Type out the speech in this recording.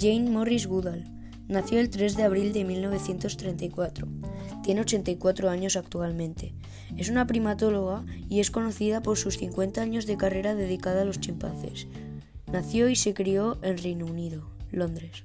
Jane Morris Goodall nació el 3 de abril de 1934. Tiene 84 años actualmente. Es una primatóloga y es conocida por sus 50 años de carrera dedicada a los chimpancés. Nació y se crió en Reino Unido, Londres.